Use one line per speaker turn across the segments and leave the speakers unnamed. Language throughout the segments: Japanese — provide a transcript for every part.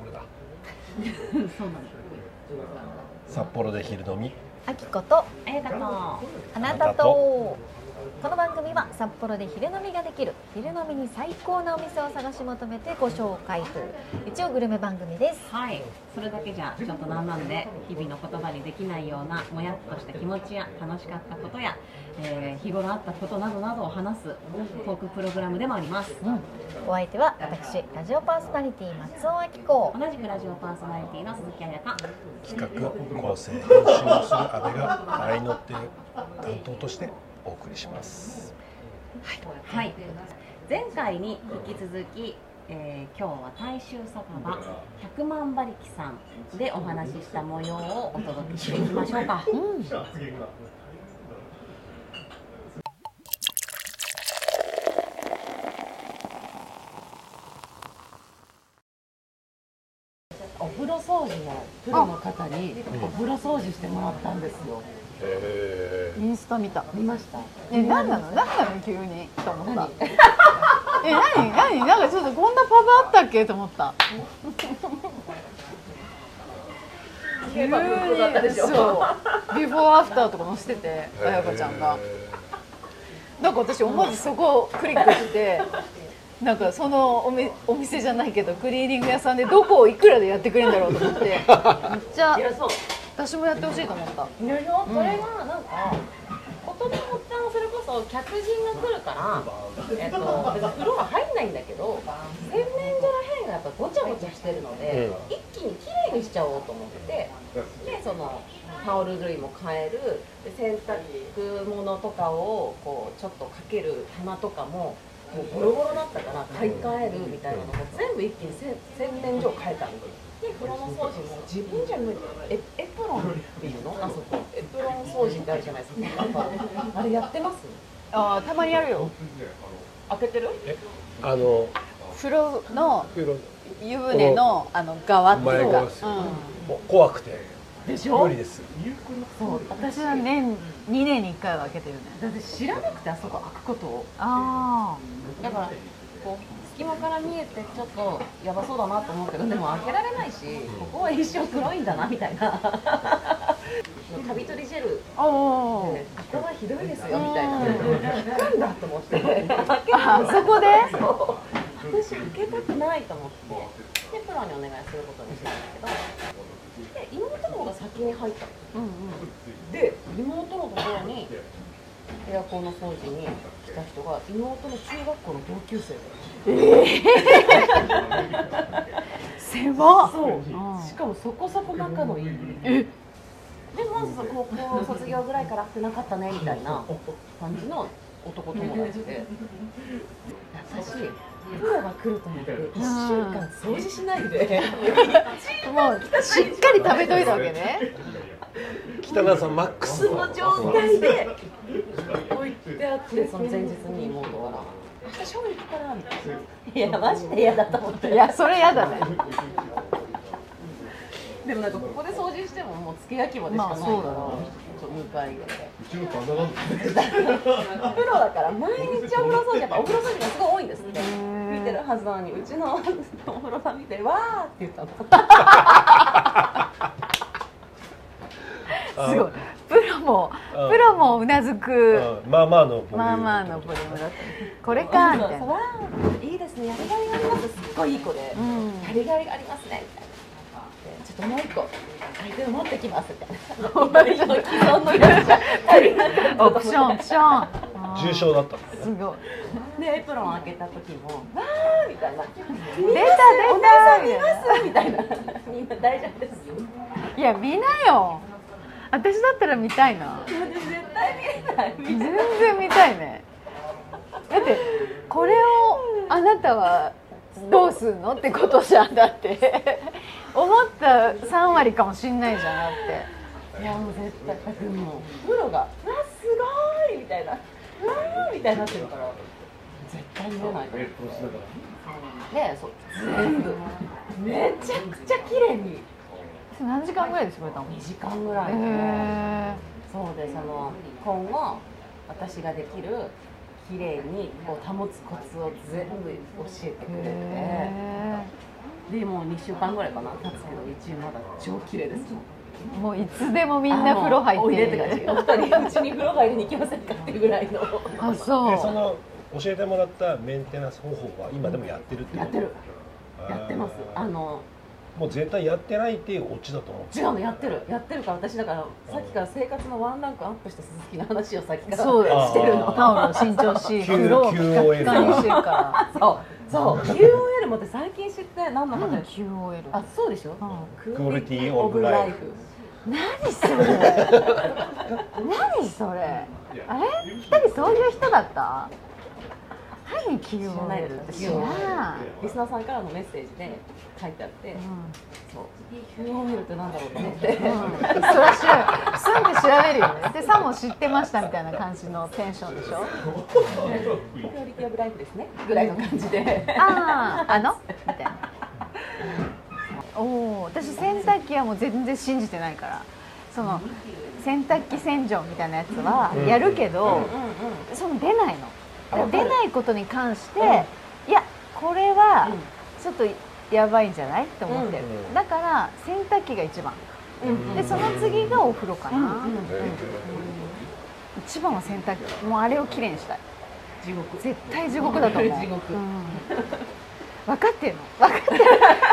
俺だ札幌で昼飲み。
あきこと
あやかと
あなたと。この番組は札幌で昼飲みができる昼飲みに最高なお店を探し求めてご紹介という一応グルメ番組です。
はい。それだけじゃちょっとなんなんで日々の言葉にできないようなもやっとした気持ちや楽しかったことや、えー日頃あったことなどなどを話すトークプログラムでもあります。
うん。お相手は私ラジオパーソナリティ松尾明子。
同じくラジオパーソナリティの鈴木彩香。
企画構成編集をする阿部が愛の手担当としてお送りします。
はい。前回に引き続き、えー今日は大衆酒場百万馬力さんでお話しした模様をお届けしていきましょうか。
うん
お風呂掃除のプロの方にお風呂掃除してもらったんですよ。
へ
インスタ見た。
見ました。
え何なの？何なの？急にと思った。え何？何？なんかちょっとこんなパブあったっけ？と思った。急にそう。ビフォーアフターとか載せててあやかちゃんが。なんか私思わずそこをクリックして なんかそのおみお店じゃないけどクリーニング屋さんでどこをいくらでやってくれるんだろうと思って。めっちゃ。
いやそう
私もやってほしいと思った。
いろいろそれがなんかことの発端それこそ客人が来るから、えっと、別に風呂は入んないんだけど洗面所らへんがやっぱごちゃごちゃしてるので、一気にきれいにしちゃおうと思ってでそのタオル類も変えるで洗濯物とかをこうちょっとかける棚とかももうボロボロだったから買い替えるみたいなのも全部一気にせ洗面所を変えたの。で風呂の掃除も自分じゃ無理エエプロンっていうのあそこエプロン掃除ってあるじゃないですかあれやってます
あたまにやるよ
開けてる
あの
風呂の湯船のあの側っていうか、うん、
う怖くて
でしょ
無理です
そう
私は年2年に1回は開けてるね
だって知らなくてあそこ開くことを
あ
だからこう隙間から見えてちょっとやばそうだなと思うけどでも開けられないしここは一生黒いんだなみたいな。カビ取りジェル。
あお
でここはひどいですよみたいな。なんだと思って。
あそこで？
私開けたくないと思って。でプロにお願いすることにしたんだけど。で妹の方が先に入ったの
うんうん
で妹のところにエアコンの掃除に来た人が妹の中学校の同級生で
狭っ。
そう、
ん。
しかもそこそこ仲のいい。
え？
でまずさ高校卒業ぐらいから会ってなかったねみたいな感じの男友達で。私プロが来ると思って1週間掃除しないで。
もうしっかり食べといたわけね
北川さんマックス。
その状態で置いてあってその前日に妹から「明日勝負行くから」みたいな「いやマジで嫌だと思って。
いやそれやだね。
でもなんかここで掃除してももう付け焼き場でしかないから、
まあそうだな。
ちょっと向かいが
うちの旦那なん
プロだから毎日お風呂掃除やっぱお風呂掃除がすごい多いんですって。
ー。
見てるはずなのにうちのお風呂場見て「わー」って言ったの
すごい。プロも
うん。
プロもうなずく。
うん。まあまあの
まあまあのボリュームだったこれかみたいな
いいですね。やりがいがありますすっごいいい子で、
うん
やりがいがありますねみたいな。でちょっともう一個相手を持ってきますみたいな
オプション。オプション。
重症だった
すごい
でエプロン開けた時も「わー」みたいな「
出た出た。
お姉さん見ます」みたいな「みんな大丈夫です」
いや見なよ私だったら見たいな。
絶対見えない。
全然見たいね。だってこれをあなたはどうすんのってことじゃんだって。思った3割かもしんないじゃんだって。
いやもう絶対。だってもうプロが「わすごい!」みたいな「わー」みたいになってるから。絶対見えない。と思うでそう。全部。めちゃくちゃ綺麗に
何時間ぐらいで絞れたの
？2時間ぐらいで、
へ
そうでその今後私ができる綺麗にこう保つコツを全部教えてくれて。
へ
でもう2週間ぐらいかな経つけど一応まだ超綺麗です。
ーもういつでもみんな風呂入
あもうおいで
って
って感じお二人うちに風呂入りに行きませんかっていうぐらいの。
あそう。
でその教えてもらったメンテナンス方法は今でもやってるってこと？
やってる。やってます。あの
もう絶対やってないっていうオチだと思う。
違うのやってる。やってるから私だからさっきから生活のワンランクアップした鈴木の話をさっきから
そう
してるの。
タオルを新調し呂をピカピカにしてるか
そう。そう。QOL もって最近知って何の話
？QOL
あそうでしょ？
うん。
クオリティオブライフ。
何それ？何それ？あれ？二人そういう人だった？何 QOL って？知らない。
リスナーさんからのメッセージで書いてあって、
うん。
そう。QOL ってなんだろうと思って、
うん、それは調べすんで調べるよね。でさも知ってましたみたいな感じのテンションでしょ？
クオリティオブライフですね。ぐらいの感じで。
あああの？みたいな。おお私洗濯機はもう全然信じてないから。その洗濯機洗浄みたいなやつはやるけど、
うんうん
その出ないの。出ないことに関して、
うん。
いやこれは
うん。
ちょっとやばいんじゃない？って思ってる、
うん。
だから洗濯機が一番。
うん。
でその次がお風呂かな、一番は洗濯機。もうあれをきれいにしたい。
地獄。
絶対地獄だと思う。
地獄。
うん。分かってんの？分かってる。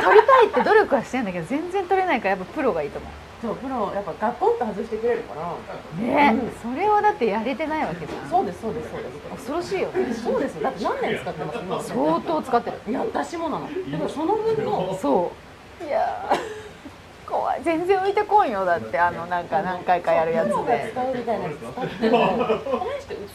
取りたいって努力はしてんだけど全然取れないからやっぱプロがいいと思
そうプロやっぱガッポンと外してくれるから。
うね、それをだってやれてないわけじゃん。
そうですそうですそうです。
恐ろしいよね。
そうですだって何年使ってます？今
相当使ってる。
いや私もなの。でもその分の。
そう。いや。ー怖い。全然浮いてこんよだって。あのなんか何回かやるやつで。
使うみたいなやつ使って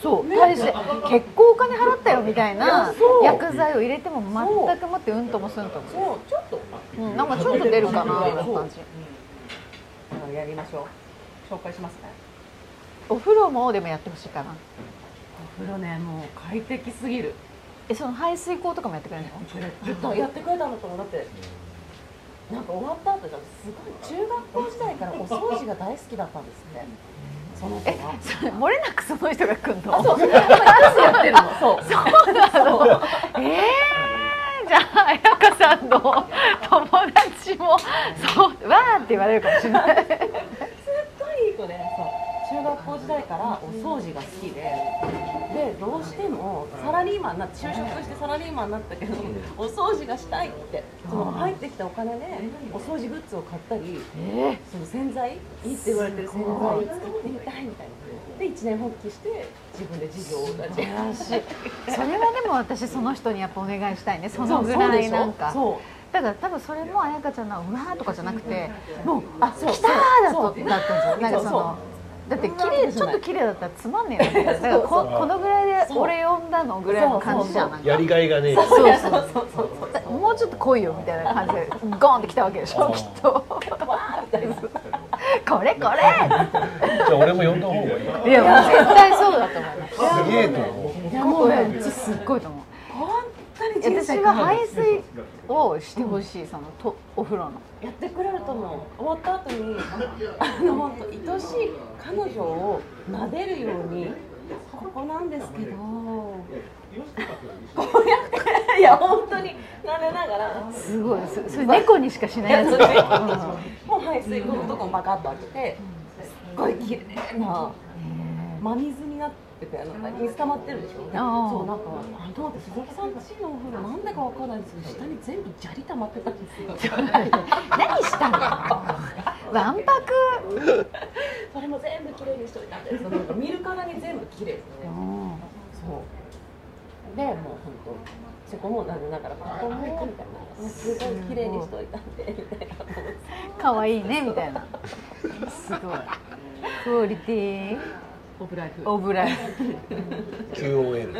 そう。大して結構お金払ったよみたい
い
な薬剤を入れても全くもってうんともすんとも。
そう。ちょっと。
うん、なんかちょっと出るかなみたいな感じ
やりましょう。紹介しますね。
お風呂もでもやってほしいかな。
お風呂ねもう快適すぎる。
えその排水口とかもやってくれるの？
絶対やってくれたんだと思うだってなんか終わった後じゃすごい中学校時代からお掃除が大好きだったんですって。その子
え
が
それ漏れなくその人が来んの？
あそう。そうやってるの。そう。そうなの。
えー、じゃあ彩香さんの友達もそうわーって言われるかもしれない。
すっごいいい子でね学校時代からお掃除が好きででどうしてもサラリーマンにな就職してサラリーマンになったけどお掃除がしたいってその入ってきたお金でお掃除グッズを買ったり
え
その洗剤い。いって言われてる洗剤を使ってみたいみたいな。で一年発起して自分で事業を立ち上げ
それはでも私その人にやっぱお願いしたいね。そのぐらいなんか。
そう
だから多分それも彩香ちゃんのうわーとかじゃなくてもう
あ
来たーだ
そう。
とだったんですよ。なんかそ
そう
のだって綺麗ちょっと綺麗だったらつまんねえな だからこ
そう
このぐらいで俺呼んだのぐらいの感じじゃん。
やりがいがねえ。
そうそう
そうそうそう。そう
もうちょっと来いよみたいな感じでゴーンって来たわけでしょきっと。これこ
じゃあ俺も呼んだ方がいい。
れいやもう絶対そうだと思います。
すげえと思う。
すっごいと思う私
生
は排水をしてほしいそのとお風呂の。
やってくれると思う。終わった後に あの本当愛しい彼女を撫でるようにここなんですけど。こうやっていや本当に撫でながら。
すごいそそれ猫にしかしない
いや
やつ。
それもう排水口のとこバカッと開けてすっごい綺麗な真水になっててあの水溜まってるでしょ？
あー。
そうなんかあの鈴木さんちのお風呂なんでかわかんないんですけど下に全部砂利溜まってたんですよ。
何したの？わんぱく。
それも全部綺麗にしといたんですなんか見るからに全部綺麗ですね。そう。でもう本当そこもなんでだからここもみたいな。すごい綺麗にしといたんでみたいな。
可愛いねみたいな。すごい。クオリティ
オブライフ
オブライフ
QOL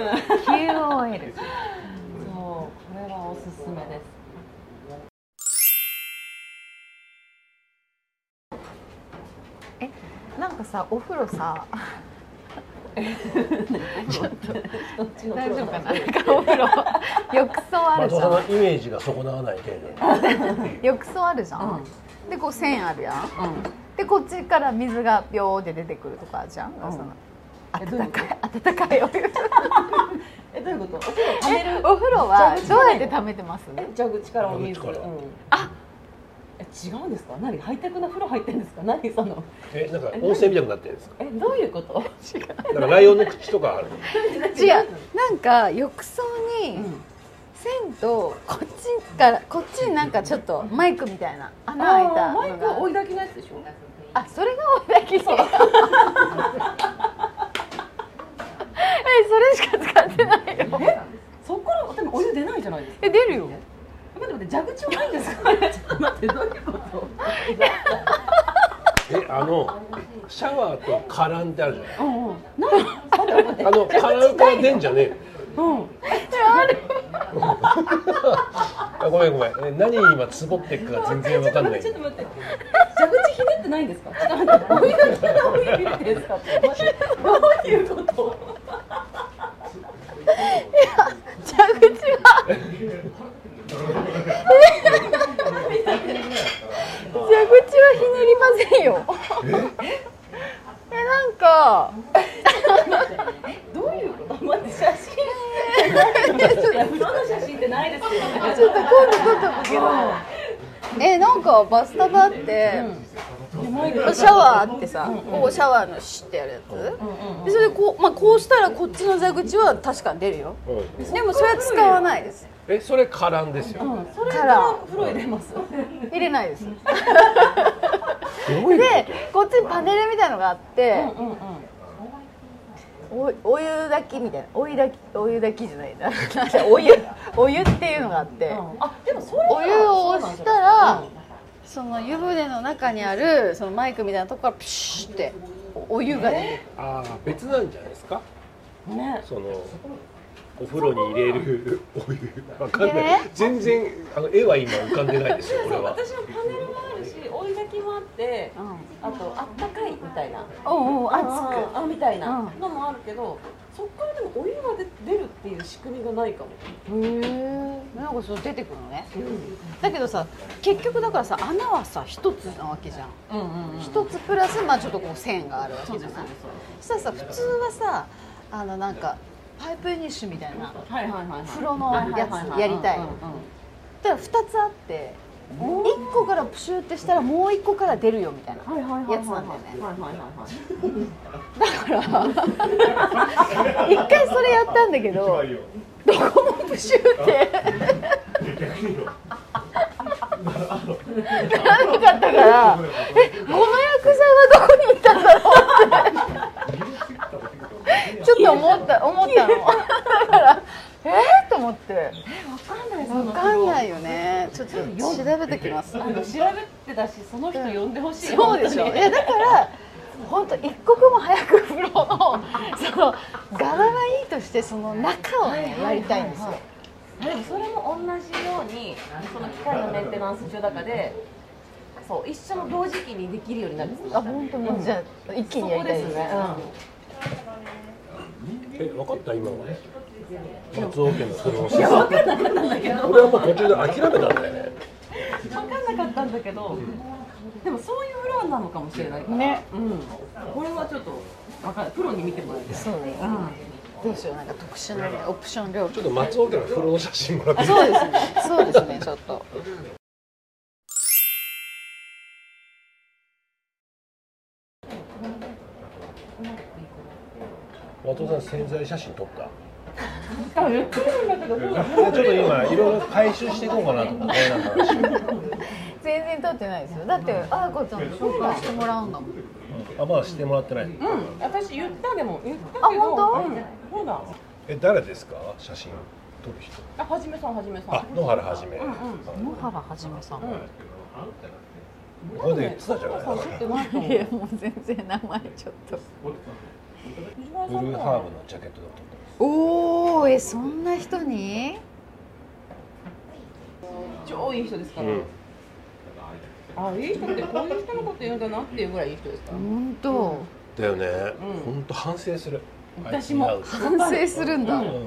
QOL
そうこれはおすすめです。
えなんかさお風呂さ。
どっちの
大丈夫かな？お風呂。浴槽あるじゃん。
まイメージが損なわない程度。
浴槽あるじゃん、
うん。
でこう線あるやん。
うん
でこっちから水がビョーって出てくるとかじゃん、
ん
その温かい温かいお湯。
えどういうこと？お風呂溜める？
お風呂はどうやって溜めてます？
え蛇口からお水。うん。
あ
え違うんですか？何ハイテクな風呂入ってるんですか？何その？
えなんか温泉みたいになってるんですか？
えどういうこと？
なんかライオンの口とかある
違う。なんか浴槽に
うん
線とこっちからこっちになんかちょっとマイクみたいな穴開いた
マイクは追い炊きのやつでしょ？
あそれが追い炊きそう。えそれしか使ってないよ。
そこからでもお湯出ないじゃないですか。
え出るよ。
待って待って蛇口はないんですか？ちょっと待ってどういうこと？
えあのシャワーとカランってあるじゃない。
うんうん。何待って待って。
あのカランから出んじゃねえ
うん
あごめんごめん。え何に今つぼってっかが全然わかんない。
ちょっと待って。蛇口ひねってないんですか？ちょっと待って。てですかどういうこと？
蛇口は。蛇口はひねりませんよ。えなんか
どういうこと待って写真いや風呂の写真ってないですよね。
ちょっと今度撮っとくけどえなんかバスタブあって、シャワーあってさ、ここシャワーのシュッてやるやつ、でそれでこう,、まあ、こうしたらこっちの蛇口は確かに出るよ。
うん
でもそれは使わないです。
えそれカランですよ。
うんそれ
か
からら風呂入れます。
入れないです。でこっちにパネルみたいのがあって、
うんうん
おお湯炊きみたいな。お湯炊きお湯炊きじゃないな。お湯 お湯っていうのがあって、
あでもそれ
お湯を押したらその湯船の中にあるそのマイクみたいなとこからプシュってお湯が出て
ああ別なんじゃないですか？
ね。
そのお風呂に入れる。お湯。わかんない、
ね
全然あの絵は今浮かんでないですよこれは。
私もパネルもあるし追い炊きもあってあとあったかいみたいな。
うんうんうん熱
あみたいな
うん。
のもあるけどそっからでもお湯が出出るっていう仕組みがないかも。
くへえなんかそう出てくるのね。だけどさ結局だからさ穴はさ一つなわけじゃん。
うんうんうん。
一つプラスまあちょっとこう線があるわけじゃない。そしたらさ普通はさあのなんかパイプエニッシュみたいな風呂のやつやりたい。だから2つあって1個からプシューってしたらもう1個から出るよみたいなやつなんだよね。だから一回それやったんだけどどこもプシューって。ならなかったからえこの薬剤はどこに行ったんだろうってちょっと思った思ったの。だからえー、と思って。
わかんない。
分かんないよね。ちょっと調べてきます。
あの調べてたしその人呼んでほしい。
そうでしょ。い
本当に。
やだから本当一刻も早く風呂の その柄はいいとしてその中をねやりたいんですよ。
でもそれも同じようにその機械のメンテナンス中だかでそう一緒の同時期にできるようになるんです
あ本当に。じゃあ一気にやりたいですね
え分かった？今の。松尾家のそのいや分かんなかったんだけど。俺はもう途中で諦めたんだよね。
分かんなかったんだけど、でもそういうフロアなのかもしれない。から
ね。
うん。これはちょっと分かんない。プロに見てもらいたい。
そうね。どうしよう。なんか特殊なねオプション料金
ちょっと松尾家の風呂の写真もらって。いい
そうですね。そうですね。ちょっと
松尾さん潜在写真撮った。
あ言ってるんだけど。そうだ
でちょっと今いろいろ回収していこうかなと思ってなんか話
全然取ってないですよ。だってあやこちゃんに紹介してもらうんだもん。
あまだしてもらってない。
うん。私言ったでも言ったけど。
あ本当？
うんそうだ。
え誰ですか？写真撮る人。
あはじめさんはじめさん。
あ野原はじめ、
うんうん。
野原はじめさん。
これで言ってたじゃない。
い
やもう全然名前ちょっと
ブ
さんの
ルーハーブのジャケットだと
おおえそんな人に？
超いい人ですから、
うん。
あいい人ってこういう人のこと言うんだなっていうぐらいいい人ですから、
本当。
だよね、
うん。
本当反省する。
私も。
反省するんだ、
うん。あの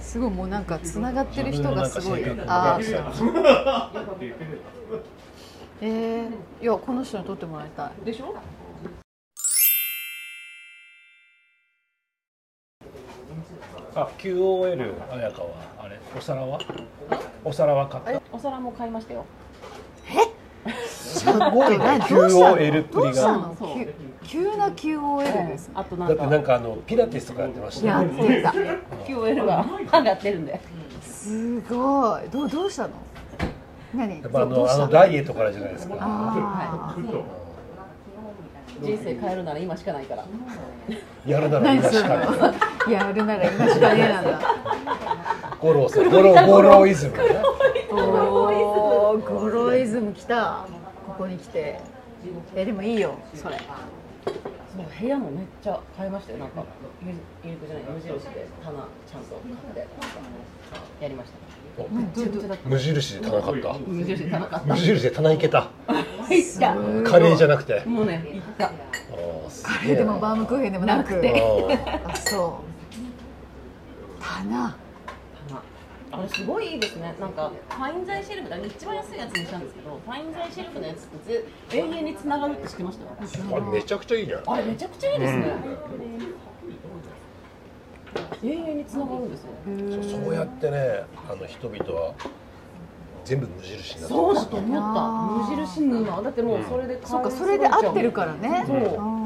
すごいもうなんかつながってる人がすごい。あ
なん。か性格
ー。えー、いやこの人に撮ってもらいたい。
でしょ？
あ QOL 綾香はあれ？お皿は？お皿は買った。
お皿も買いましたよ。
すごいね。
何？どうしたの
？QOL っぷが。
急急な QOL です。
あとな
だって
んか
なんかあのピラティスとかやってました
や
よ
ってた。
QOL が上がってるんで。す
ごい。どうどうしたの？何？
やっぱあ
どうした
の？あのダイエットからじゃないですか。
あ
人生変えるなら今しかないから。
やるなら今しかない。
の やるなら今しかねえなんだ。
ゴローさんゴロゴロイズム
ゴロイズム。来た。ここに来て。えでもいいよそれ。
そう部屋もめっちゃ変えましたよ。なんかゆゆりこじゃない無印で棚ちゃんと買って。やりました
無印で棚買った。
無印で棚買っ
無印で棚行けた。
た行った。
カレーじゃなくて。
もうね行った。
あーす
カレーでもバームクーヘンでもなく
て。
あ
あそう。棚。
棚。あれすごいいいですね。なんかファイン材シェルフだ一番安いやつにしたんですけどファイン材シェルフのやつってぜ永遠につながるって知ってました？
ーあれめちゃくちゃいいじゃん。
あれめちゃくちゃいいですね、永遠につながるんですよ。
そうそうやってねあの人々は全部無印になって
そう
ます
だと思った。無印沼だってもうそれで買
そうかそれで合ってるからね。
そう。
うん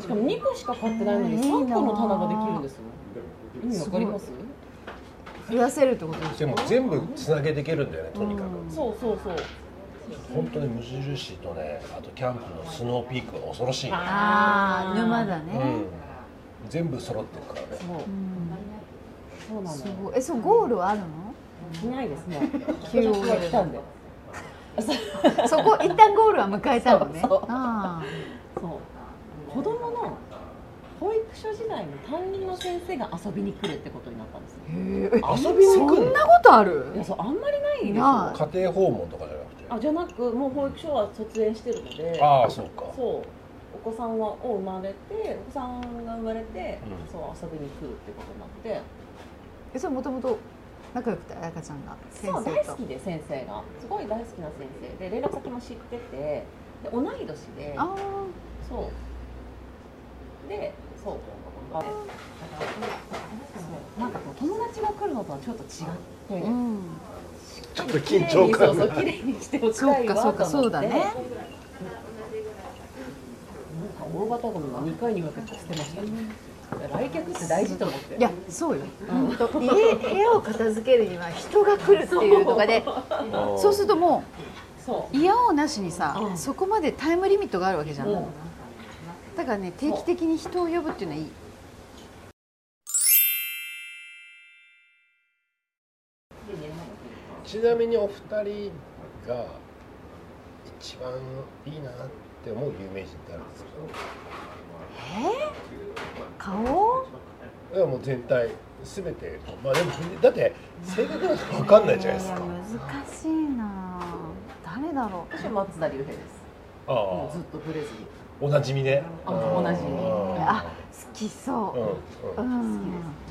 しかも2個しか買ってないのに3個の棚ができるんですよ。意味わかります？
増やせるってことでしょ
でも全部つなげていけるんだよねとにかく。
そうそうそう。
本当に無印とねあとキャンプのスノーピークは恐ろしい、
ああ沼だね。
うん、全部揃ってるからね。
そう。そうなの
すごい。えそうゴールはあるの？
いないですね。
急を
来たんで。
そこ一旦ゴールは迎えたのね。
そうそう。
あ
そう。子供の保育所時代の担任の先生が遊びに来るってことになったんです
へえ。
遊びに来る
そんなことある？
いやそうあんまりない。で
家庭訪問とかじゃなくて？
あじゃなくもう保育所は卒園してるので。
ああそうか。
そう。お子さんがを生まれてお子さんが生まれて、
うん。
そう遊びに来るってことになって。
えそれもともと仲良くて彩香ちゃんが？先
そう大好きで先生が。すごい大好きな先生で連絡先も知っててで同い年で
あ
そう。でそう。あれそうなんかこう友達が来るのとはちょっと違って、
あうん。
ちょっと緊張感が。
そうそう綺麗にしておき
そ
たいわ
っかそっか
と思って
そうだね
大型ゴミが2回に分けて捨てました。来客って大事と思って。
いやそうよ、本当家部屋を片付けるには人が来るっていうとかでそう。するとも
そう。
嫌おうなしにさ、
うん。
そこまでタイムリミットがあるわけじゃん、
うん。
だからね定期的に人を呼ぶっていうのはいい。
ちなみにお二人が一番いいなって思う有名人ってあるんです
顔？
かいやもう全体すべてまあでもだって性格なんて分かんないじゃないですか。
いや難しいな。誰だろ
私は松田龍平です。
あ
もうずっとブレずに
あおなじみね。
あおなじみ。
うあ好きそう。う、
んうん。
うん。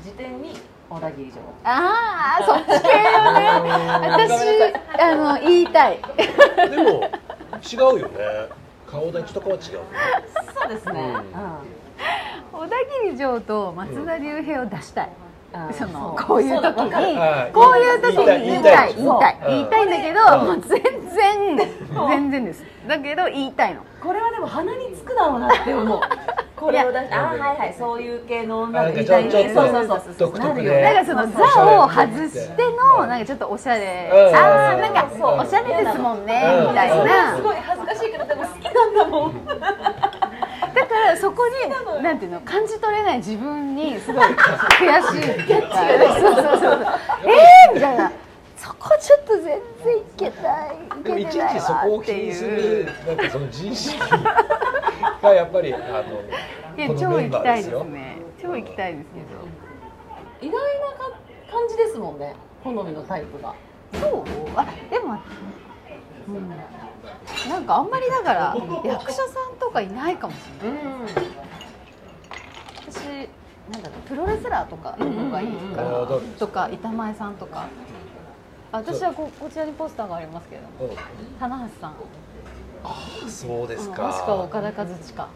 時点に小田切城。
ああそっち系よね。私あの言いたい。
でも違うよね顔立ちとかは違う
そうですね、
うん。
小田切城と松田龍平を出したい、
うん。
その
そう。
こういう時に。こういう時に言いたい言いたい。
そう
言いたいんだけど、
うん。
もう全然 全然です。だけど言いたいの。
これはでも鼻につくだろうなって思う。これを出してああはいはいそういう系の女でみたいに
ちょっと
そうそうそう
独特で
なるよね
だからその座を外してのなんかちょっとおしゃれ。
うん。
ああなんか
そう
おしゃれですもんね
うん。
みたいな。
すごい恥なんだもん。
だからそこになんていうの感じ取れない自分にすごい悔しいっていうか。そうそうそうえーみたいなそこちょっと全然いけないい
でもいちい
けてない
ちそこを気にするなんかその自意識がやっぱりあの
いや
この
超行
メンバー
きたいですね。超行きたいですけ
意外なか感じですもんね。好みのタイプが。
どそう？あでもうんなんかあんまりだから役者さんとかいないかもしれない。
うん
私なんだろうプロレスラーとかの方がいいか
うんうんうん。あー
ら
誰
とか板前さんとか。私はここちらにポスターがありますけれど棚橋さん。
あそうです
もし
か
くは岡田和親。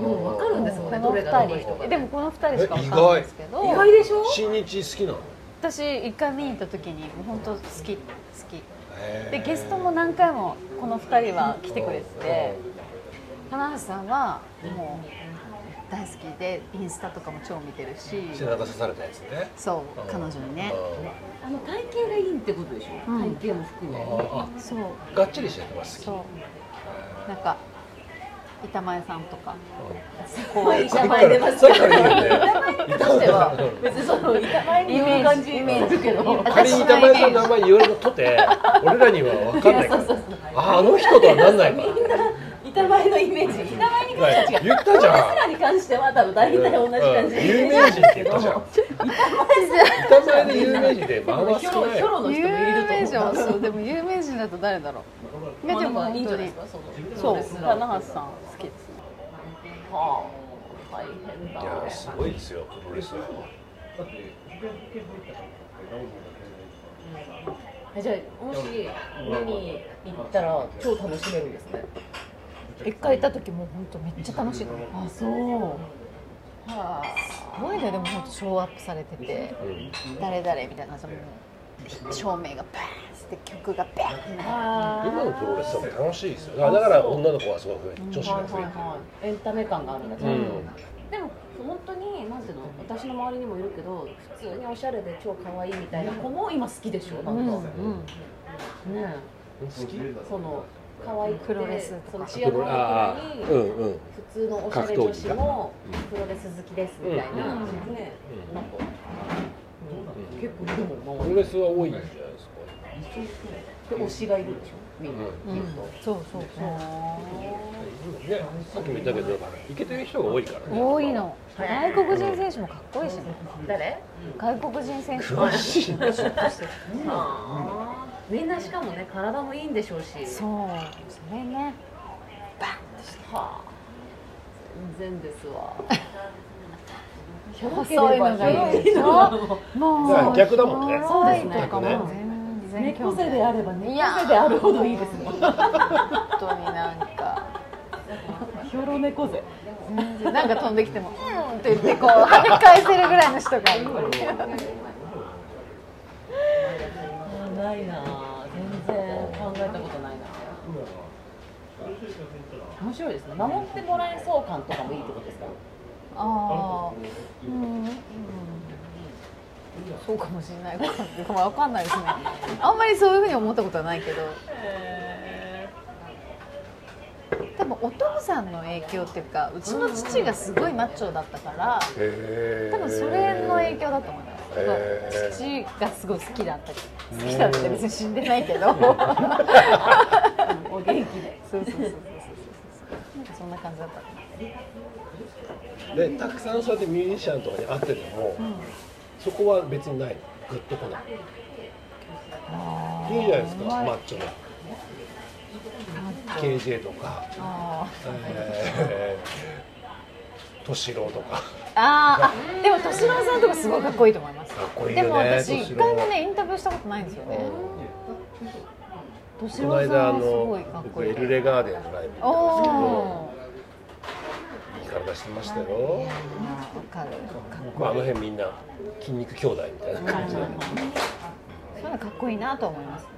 うんわかるんですもんね
この
どれがどの人
2
か
人。でもこの2人しかわかんないんですけど。
意外でしょ？
新日好きなの？
私一回見に行った時にもう本当好き好きでゲストも何回もこの2人は来てくれてて棚橋さんはもう大好きでインスタとかも超見てるし。
背中刺されたやつね。
そう彼女にね。
あの体型がいいってことでしょ、
うん。
体型も含め
あ
そう。
あがっちりしてるのが好き。
そう。なんか板前さんとか。
こう板前出ます
さっきからいいよね
としては別にその板前に言う感じ。
イメージ
けど
仮に板前さんの名前言われたとて俺らには分かんないから。ああの人とはなんないから。
板前のイメージ。板前に関しては違う。
言ったじゃん。
僕らに関しては多分大体同じ感じ。
うん。有名人って言ったじゃん。板前で有名人でまあまあ
ヒョロ
少ないよ
ヒョロの人
有
もいると
名人
思う
はそうでも有名人だと誰だろうでも本当に
そ
そう。棚橋さん
はあ大変だ
いやすごいですよ。プロレスは。
えじゃあもし見に行ったら超楽しめるんですね。
一回行った時もう本当めっちゃ楽しい。
あそう。は
すごいね。でも本当ショーアップされてて。誰々みたいなその照明がバーンって曲がンって
あ
今のプロレスは楽しいですよ。だからだから女の子がすごい増えて女子が増えて
はいはいはい。エンタメ感があるんだ、
うん。
でも本当になんていうの私の周りにもいるけど普通におしゃれで超可愛いみたいな子も今好きでしょ。なんか、
うん。うん
ね
好き？
えその可愛くて
プロレスとか
そのチアに普通のおしゃれ女子もプロレス好きですみたいな、
うん。
ね
うん。
なんか、うん。結構いるもんな
プロレスは多いんじゃない？で
推しがいるでしょみんな、
うん。
うん。そうそうそう。
ねさっきも言ったけどだからイケてる人が多いからね。
多いの。外国人選手もかっこいいしね。
誰？
外国人選手。
詳しい。
みんなしかもね体もいいんでしょうし。
そう。それね。
はあ。全然ですわ。
細いのがいいでしょ。も
だから逆だもんね。
そうですね。
逆ね
全然
猫背であれば猫背であるほどいいですね。
本当になんか。
ヒョロ猫背。
なんか飛んできても「うん」って言ってこう跳ね返せるぐらいの人がいる。
ないな。全然考えたことないな。面白いですね。守ってもらえそう感とかもいいってことですか？
ああうん、うん、そうかもしれない。わかんないですね。あんまりそういうふうに思ったことはないけど。多分お父さんの影響っていうかうちの父がすごいマッチョだったから
へ
多分それの影響だと思います。父がすごい好きだった好きだって別に死んでないけど。
お元気で。
そうそうそうそうそうそう。なんかそんな感じだった。
でたくさんそうやってミュージシャンとかに会ってても、そこは別にないグッとこない？いいじゃないですかマッチョな KJ とか。
あ
えー敏郎とか。
ー。あー。あでも敏郎さんとかすごいかっこいいと思います。
かっこいいよね
でも私
敏郎
一回もねインタビューしたことないんですよね。敏郎
この間あ
さんはすご
の
いかっこ
僕エ
いい
ルレガーデンのライブ
お
行ったんですけど
お
いい体してましたよ、
ーわかる。かっこ
まあ、あの辺みんな筋肉兄弟みたいな感じなんで
そういうのかっこいいなと思いますね。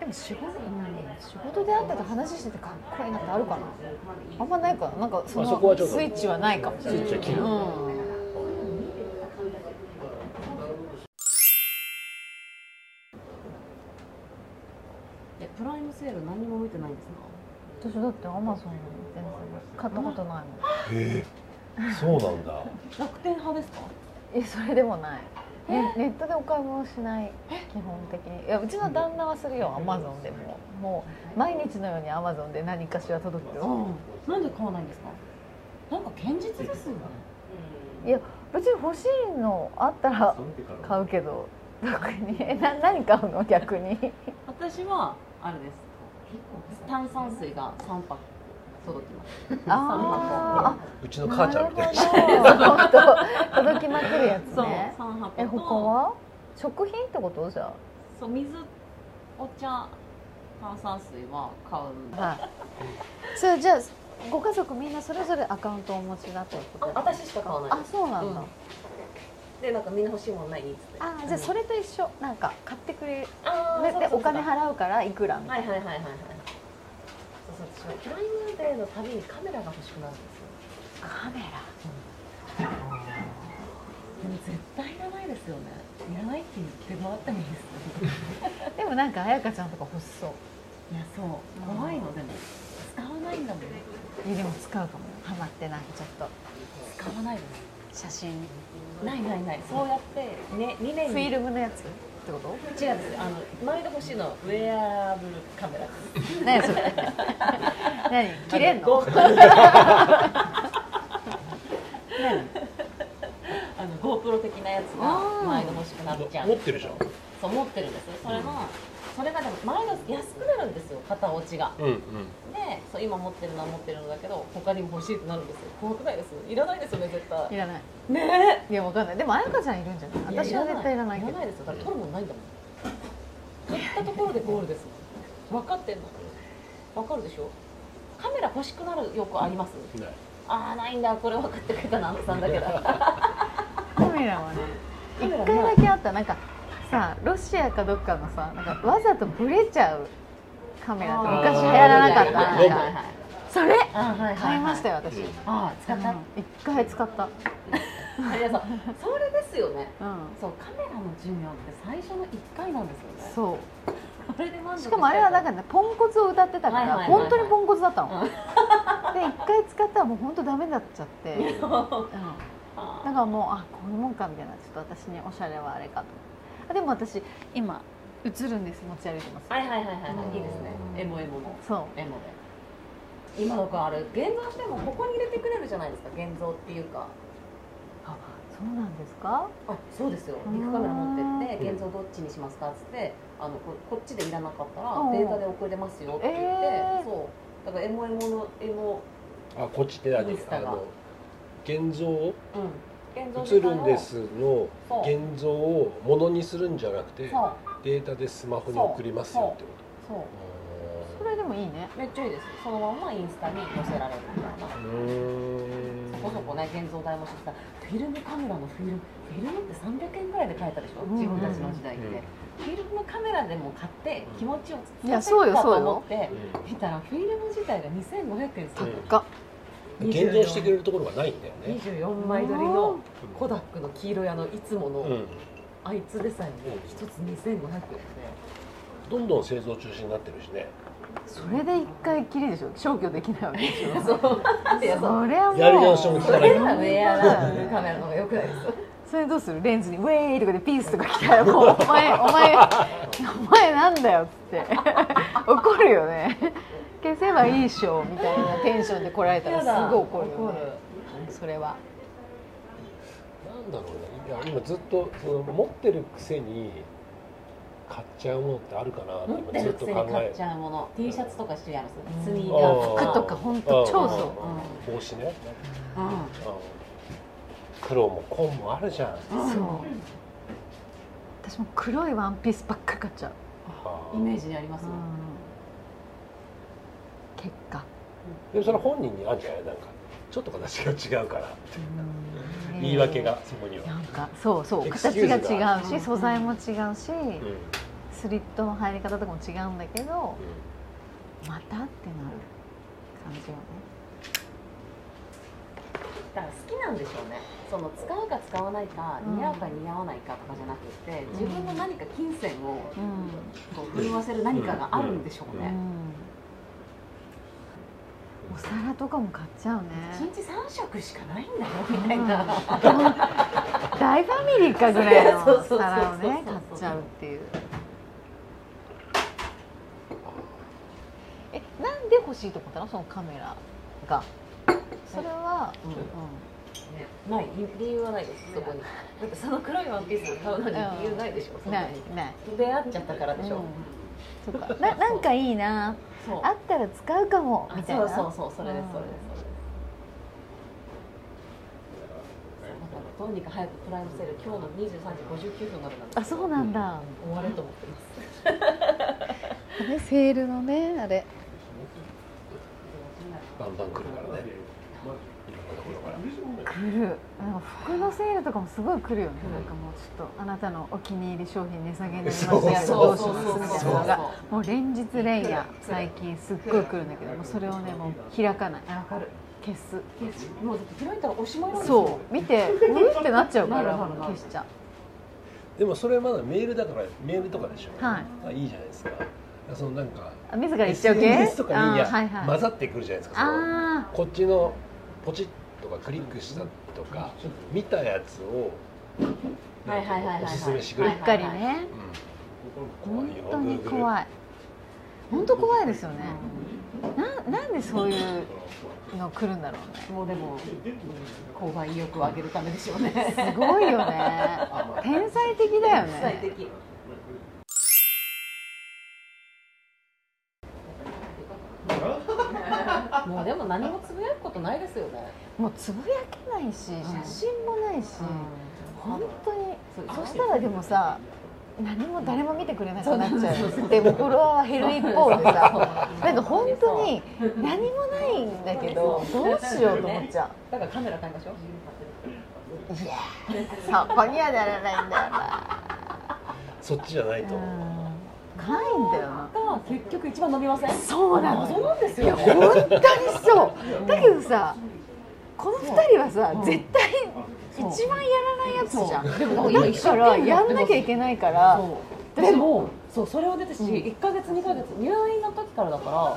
でも仕事、うん、仕事で会ってて話しててかっこいいなってあるかな。あんまないかな。なんかそ
まあそこはちょっと
のスイッチはないかも。しれない
スイッチは切る
うん。
えプライムセール何も見てないんですか？
私だってアマゾン全然買ったことないもん。
へえ。そうなんだ。
楽天派ですか？
えそれでもない。ねネットでお買い物しない。基本的に。いやうちの旦那はするよアマゾンでも。もう毎日のようにアマゾンで何かしら届くよ。
なんで買わないんですか？なんか堅実ですよね。
いや別に欲しいのあったら買うけど特に。えな何買うの？逆に。
私はあれです炭酸水が3箱届きます。
あ
うちの母ちゃんみたいな。
なるほど。本当届きまくるやつね。
3箱と。
え他は食品ってこと？じゃ
そう水お茶炭酸水は買う。
あはい。それじゃあご家族みんなそれぞれアカウントをお持ちだということ
あ私しか買わない
あそうなんだ、
うんでなんかみんな欲しいものない？っつって。
あじゃあそれと一緒。なんか買ってくれるででお金払うからいくらみたいな、
はいはいはいはいはい。そうそう私はプライムデーのたびにカメラが欲しくなるんですよ。
カメ
でも絶対いらないですよね。いらないって言ってもらってもいいです
ラ でもなんか彩香ちゃんとか欲しそう。
いやそう。怖いの。でも使わないんだもん
いやでも使うかも。ハマってなんかちょっと。
使わないです
写真
ないないない。そうやって、ね、2年
フ
に
ィルムのやつってこと？
違うんです。あの前で欲しいのはウェアラブルカメラです。
何それ？何？切れんの？
あ GoPro
何？
あの GoPro 的なやつが前で欲しくなっちゃう。
持ってるじゃん。
そう持ってるんですそれのそれがでも前の安くなるんですよ片落ちが。
うんうん。
でそう今持ってるのは持ってるんだけど他にも欲しいってなるんですよ。怖くないです。いらないですよね絶対。
いらない。
ね
いやわかんない。でも彩香ちゃんいるんじゃない？私は絶対いらないけど。
いらないですよ。だから取るもんないんだもん。買ったところでゴールです。もん分かってんの。分かるでしょ？カメラ欲しくなる欲あります？
ない。
ああないんだ。これ分かってくれたなあのさんだけだ。
カメラはね。一回だけあった。なんかさロシアかどっかのさなんかわざとブレちゃうカメラって昔流行らなかった。それ？買いましたよ私。
うん。
ああ使った、
うん一回使った。
そう。それですよね。
うん。
そうカメラの寿命って最初の1回なんですよね。
そう。
それで満足
しかもあれはだからねポンコツを歌ってたから本当にポンコツだったの。
うん。
で一回使ったらもう本当ダメになっちゃって、う。ん、だ
あ
からもうあこういうもんかみたいなちょっと私におしゃれはあれかとあでも私今映るんです持ち歩いてます。
はいはいはいはいはい。いいですね。エモエモの
そう。
エモで。今だからあれ現像してもここに入れてくれるじゃないですか現像っていうか。
あそうなんですか？
あそうですよ。
うん。
ビッグカメラ持ってって現像どっちにしますかっつってあのここっちでいらなかったら
うん。
データで送れますよって言って、
えー。
そう。だからエモエモのエモ
あこっちって何あの現像を？
うん。現像
映るんですの現像をものにするんじゃなくてデータでスマホに送りますよってこ
そう。
と
それでもいいね。
めっちゃいいです。そのままインスタに載せられるみたいなそこそこね現像代もしてた。フィルムカメラのフィルム。フィルムって300円ぐらいで買えたでしょ？
うん。
自分たちの時代って、
うん。
フィルムカメラでも買って気持ちを
いや
伝えたと
そうよそうよ。
思って見たらフィルム自体が2500円ですよ、
高っ。
うん現像してくれるところがないんだよね。
24枚撮りのコダックの黄色屋のいつもの、
うん。
あいつでさえも一つ2500円で。
どんどん製造中止になってるしね。
それで一回きりでしょ？消去できないわけでしょ？
そう。いやそ
れはもう。
やり直しも聞
そ
かない。
れはウェアラブルカメラの方がよくないです
それどうする？レンズに「ウェーイ!」とかでピースとか来たら もう「お前お前お前なんだよ」っつって。怒るよね消せばいいっしょみたいなテンションで来られたらすごい怒るよね。それは
なんだろうね。いや今ずっとその持ってるくせに買っちゃうものってあるかなって
持ってるくせに買っちゃうもの。T シャツとかしてやるスニーカ
あ
ー。とか
服とか本当超そう
帽子ね。
うん。
うん黒も紺もあるじゃん。
そう。私も黒いワンピースばっかり買っちゃう、
イメージにあります。
うん。
よ、
結果。
でもそれ本人にあるんじゃない？なんかちょっと形が違うから。
うん。
言い訳がそこには、
なんかそうそう形が違うし素材も違うし
うん。
スリットの入り方とかも違うんだけどまたってなる感じよね。
だから好きなんでしょうね。その使うか使わないか
うん。
似合うか似合わないかとかじゃなくて自分の何か金銭を
う
こう震わせる何かがあるんでしょうね、
ん、うん、お皿とかも買っちゃうね。
一日3食しかないんだよみたいな、
大ファミリーかぐらいの皿をね買っちゃうっていう。えなんで欲しいと思ったの？そのカメラが。それは、
うん
う
ねない理由はないです。そこに。だってその黒いワンピース買うのに理由ないでしょそ
ん、
ん。なに
ない。
出会っちゃったからでしょ、
うんそうか。ななんかいいな。
そう。
あったら使うかも。
あ
みたいな。
そうそうそう。それですそれですそれですどうにか早くプライムセール今日の23時59分までなんです
あそうなんだ。
終わると思ってます。
ねセールのねあれ。
バンバン来るからね
来る。なんか服のセールとかもすごい来るよね、なんかもうちょっとあなたのお気に入り商品値下げになりましたけど。どうしますみたいなのがもう連日連夜最近すっごい来るんだけど。もうそれをねもう開かない。
わかる。
消す。
もうだって開いたらおしまいなんですよ
そう。見てうってなっちゃうから消しちゃ
でもそれまだメールだからメールとかでしょ。
はい。
あいいじゃないですか。そのなんか
う自ら言っちゃう系
？SNS とかに
はいはい。
混ざってくるじゃないですか。こっちのポチッとかクリックしたとか見たやつを
はいはいはいはいはい
おすすめしてく
あうっ
れる、
かりね。
うん。
本当に怖い本当怖いですよね。ななんでそういうの来るんだろうね。
もうでも購買意欲を上げるためでしょうね。
すごいよね。天才的だよね。
最適 もうでも何もつことないですよね、
もうつぶやけないし
ん。
写真もないし、本当に
そ
したらでもさ何も誰も見てくれなくなっちゃう。でもフォロワーは減る一方でさなんか本当に何もないんだけどどうしようと思っちゃ
だからカメラ買いましょう。
ういやそこにはならないんだよな
そっちじゃないと、
う。んないんだよ。な
が結局一番伸びません
そうなの
謎なんです
いや
よね
本当にそう。だけどさこの二人はさ
う。ん
絶対一番やらないやつじゃん。
でも
だからやんなきゃいけないから。
そう。でもそうそれを出てし、1か月2か月入院の時からだから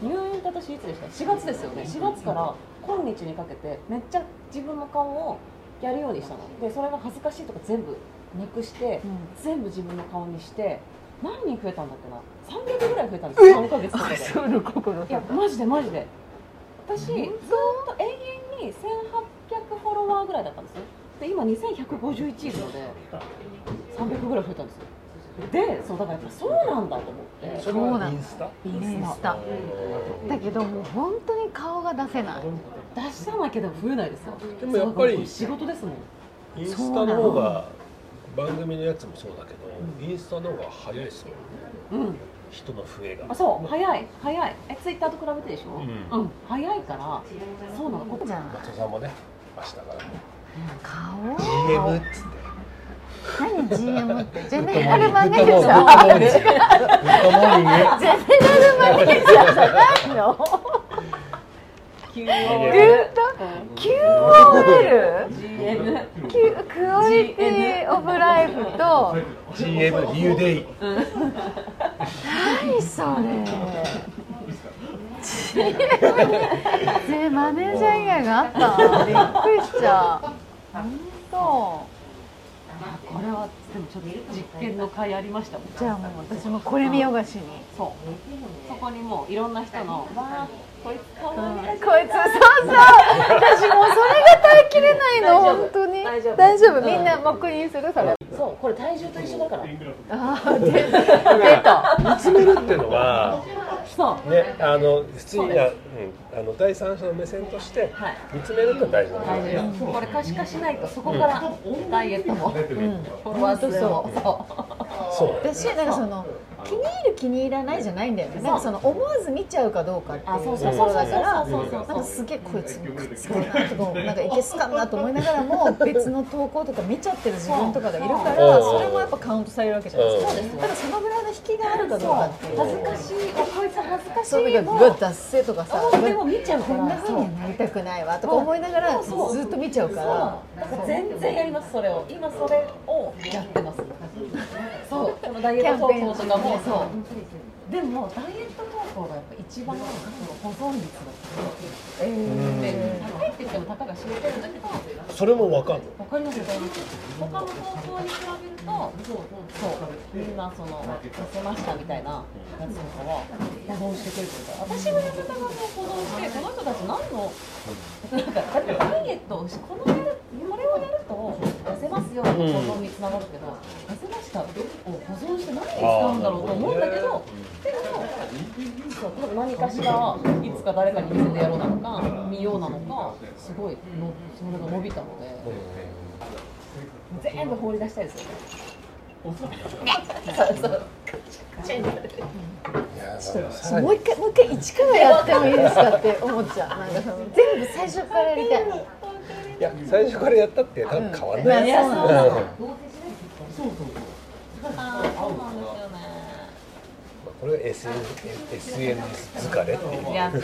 入院って私いつでした？4月ですよね。4月から今日にかけてめっちゃ自分の顔をやるようにしたの。でそれが恥ずかしいとか全部なくして、全部自分の顔にして何人増えたんだっけな？300ぐらい増えたんですよ3か月とかで。
そうの心
いやマジでマジで。私ずーっと永遠に1800フォロワーぐらいだったんです。よで今2151いるので300ぐらい増えたんですよ。でそうだからやっぱそうなんだと思って。
それはインスタ。
インスタ。だけどもう本当に顔が出せない。
出さなきゃでも増えないですよ。
でもやっぱり
仕事ですもん。
インスタの方が番組のやつもそうだけど、インスタの方が早いですよ。
うん
人の増えが。
あそう。早い。早い。えツイッターと比べてでしょ？
うん。
うん、早いから。そうなの。ここ
じゃない。
松尾さんもね明日からも
顔。
GM っつって。
何 GM って？ジェ
グ
ネラルマネージャー。ジェネラルマネージャーじゃないの。
QOL
QOL?
GM
Q クオリティオブライフと
GM ニューデイ
何それ？でマネージャー以外があった。びっくりしちゃう本当
これはでもちょっと実験の会ありましたもん。
じゃあもう私もこれ見よがしに。
そう。そこにもういろんな人の「わあこいつかわいい
こいつそうそう。私もうそれが耐えきれないの本当に。
大丈夫。
大丈夫。みんな黙認するそれ。
そうこれ体重と一緒だから。
ああ出出た。
見つめるっていうのは
そう。
ねあの普通には、うん、あの第三者の目線として
はい。
見つめるって大事なん
大
ですよね
丈夫これ可視化しないとそこからダイエットも、フォロワー数もそう。
そう。
私なんかその気に入る気に入らないじゃないんだよね。なんかその思わず見ちゃうかどうかっていう
あそう
ところだからなんかすげえこいつムカつくなとか なんかいけすかんなと思いながらも別の投稿とか見ちゃってる自分とかがいるから
そ
れもやっぱカウントされるわけじゃない。ですか
そう
ですよ
ただそのぐらいの引きがあるかどうかっていう。
恥ずかしいあこいつ恥ずかし
そう
い。も
なんかうわ脱せとかさ
あでも見ちゃうから。
こんな風になりたくないわとか思いながらずっと見ちゃうから。
だから全然やりますそれを。今それをやってますそう。このダイエット投稿とかも。そう。でもダイエット投稿がやっぱ一番その保存率が
え
で
ー
高いって言ってもたかが知れてるん。だけど
それもわかん。の
わかりますわかります他の投稿に比べるとそうみん。なその痩せましたみたいなやつとかは保存してくれてるから私が痩せた画像を保存してこの人たち何のなん。かだってダイエットをしこのやるこれをやると痩せますよ保存につながるけど、痩せましたを保存して何に使うん。だろうと思うん。だけど、でもそう多分何かしらいつか誰かに見せてやろうなのか見ようなのかすごいのそれが伸びたので。全部放り出したいですよね。そうそう。
いや
ちょっと
さらに
もう一回もう一回一からやってもいいですかって思っちゃう。なんかその全部最初からやりたい。
いや最初からやったって多分変わんない、
あーそうなんですよね。
これが SNS, 疲れっていう。
いや。
本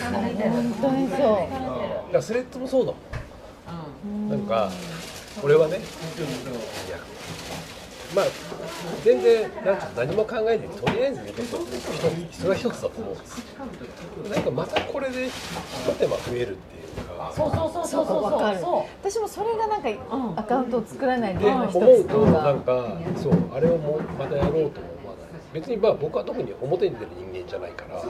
当にそう
いやスレッズもそうだもん。なんか俺はねいやまあ全然なんか何も考えずにとりあえず言うとそうそれは一つだと思うんですなんかまたこれで一手間増えるっていうか。
そうそうそうそうそう
わかる。
そ
私もそれがなんか
ん。
アカウントを作らない理
で思うと
と
なん
か
かそうあれをもうまたやろうとも思わない別にまあ僕は特に表に出る人間じゃないから。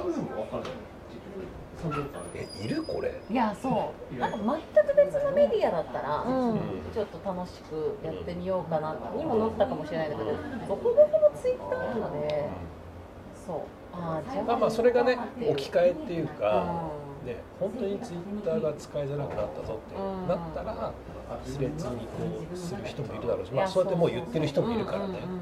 えいる？これ。
う。いやそう。なんか全く別のメディアだったら、
うん。
ちょっと楽しくやってみようかなにもなったかもしれないんだけど、ほぼほぼツイッターなので、そう。あーじゃあ
まあまあそれがね置き換えっていうか、
う
ね本当にツイッターが使いづらくなったぞって
うん
なったらスレッズにこうする人もいるだろうし、まあそう。やってもう言ってる人もいるからね、
うんうんうん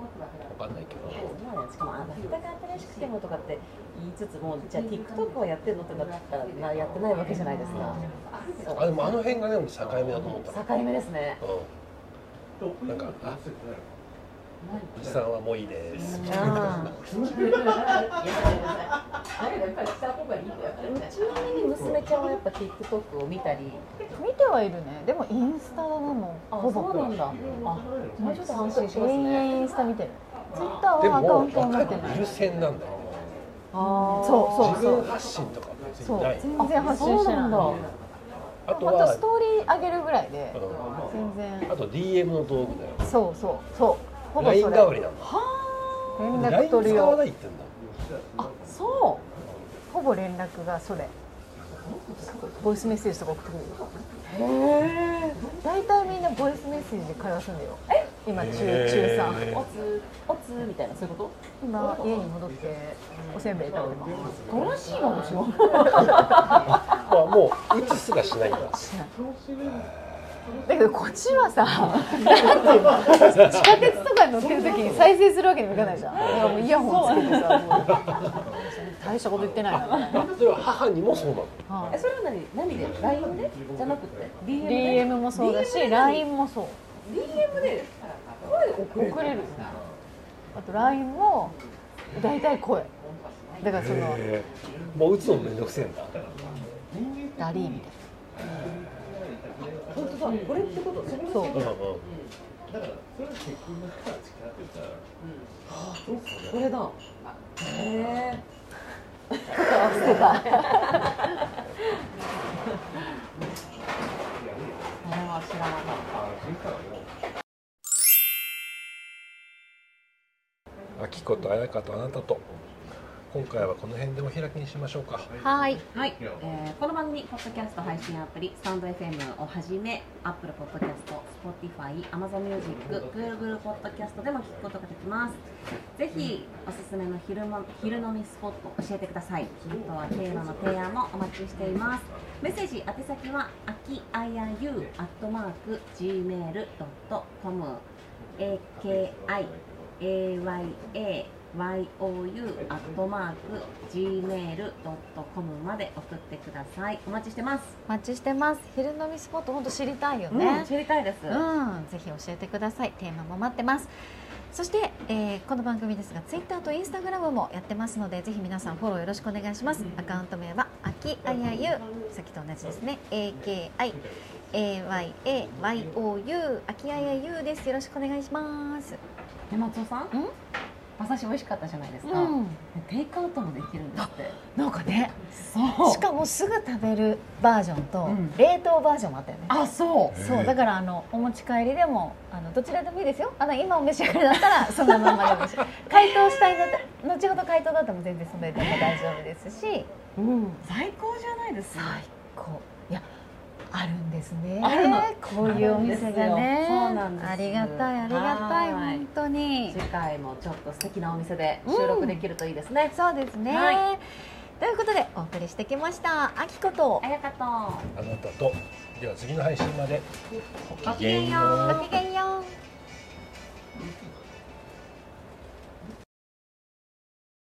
わかんないけど。
今ねしかもあの人が新しくてもとかって言いつつもじゃあ TikTok はやってんのってなったらなやってないわけじゃないですか。
あでもあの辺がね俺境目だと思ったの。
境目ですね。
うん。なんかあおじさんはもういいです。
うん。ちなみに娘ちゃんはやっぱ TikTok を見たり。
見てはいるね。でもインスタだなもう
あ、
ほぼ。
そうなんだ。あ、もうちょっと安心し
永
ますね。
遠インスタ見てるツイッター
で
はアカウ
も
ントを持ってない
若い子いる線なんだ。よ。
あー。
そうそう
自分発信とか別
そう
にない。
全然発信してない。
そうなんだ。
あと
本当ス
は
トーリー上げるぐらいで
う
全然。
んあと DM の道具だよ。
そうそう。そう。ほぼ
LINE
それ。
代わりなんだ。
連絡
LINE
取るよ
使わないって言うんだ。
あ、そ
ほぼ連絡がそれ。ボイスメッセージとか送ってくる。
へえ。
大体みんなボイスメッセージで会話するんだよ今中中
へー
3
おつ、おつみたいなそういうこ
今家に戻っておせんべい食べてます
と？正しいわ私も。
まあもう打つすらしないんだ。
だけどこっちはさなんていうの地下鉄とかに乗ってる時に再生するわけにもいかないじゃん。いやもうイヤホンつけてさもう。大したこと言ってないな
それは母にもそうなの？
は
え、それは何？何で？LINE でじゃなくて？DM
DM もそうだし LINE もそう。
DM で声送れる？
送れる。あと LINE も大体声。だからその
もう打つのめんどくせえんだ。
ラリーみ
本当だ。これってこと？それ
たいなそう
うんうん。
これだ。へえ。
捨てた
それは知らなかった。
あきことあやかとあなたと今回はこの辺でお開きにしましょうか。
はい。
はい、えーこの番組ポッドキャスト配信アプリスタンド FM をはじめ Apple Podcast、Spotify、Amazon Music、Google Podcast でも聞くことができます。ぜひおすすめの昼も昼飲みスポット教えてください。あとはテーマの提案もお待ちしています。メッセージ宛先はあきあやゆアットマーク gmail.com AKI AYA YOU アットマーク gmail.com まで送ってください。お待ちしてます。
お待ちしてます。昼飲みスポット本当知りたいよ
うん
ね、
知りたいです、
うん、ぜひ教えてください。テーマも待ってます。そして、えーこの番組ですがツイッターとインスタグラムもやってますのでぜひ皆さんフォローよろしくお願いします。アカウント名はあきあやゆさっきと同じですね。AKI AYAYOU あきあやゆです。よろしくお願いします。
で松尾さん？
ん？
馬刺し美味しかったじゃないですか、
うん。
テイクアウトもできるんですって。
なんかね
そう。
しかもすぐ食べるバージョンと
うん。
冷凍バージョンもあったよね、
あそう。
そうだからあのお持ち帰りでもあのどちらでもいいですよ。あの今お召し上がりだったら そのままでもいいし解凍したいので後ほど解凍だっても全然それでも大丈夫ですし、うん、
最高じゃないですか。
最高
あるんですね。
あるの？
こういうお店がね。
そうなんです。
ありがたいありがたい
はい。
本当に。
次回もちょっと素敵なお店で収録できるといいですね、
そうですね、
はい。
ということでお送りしてきました。あきこと。
あやかと。
あなたと。では次の配信まで。
ごきげんよう。
ごきげんよう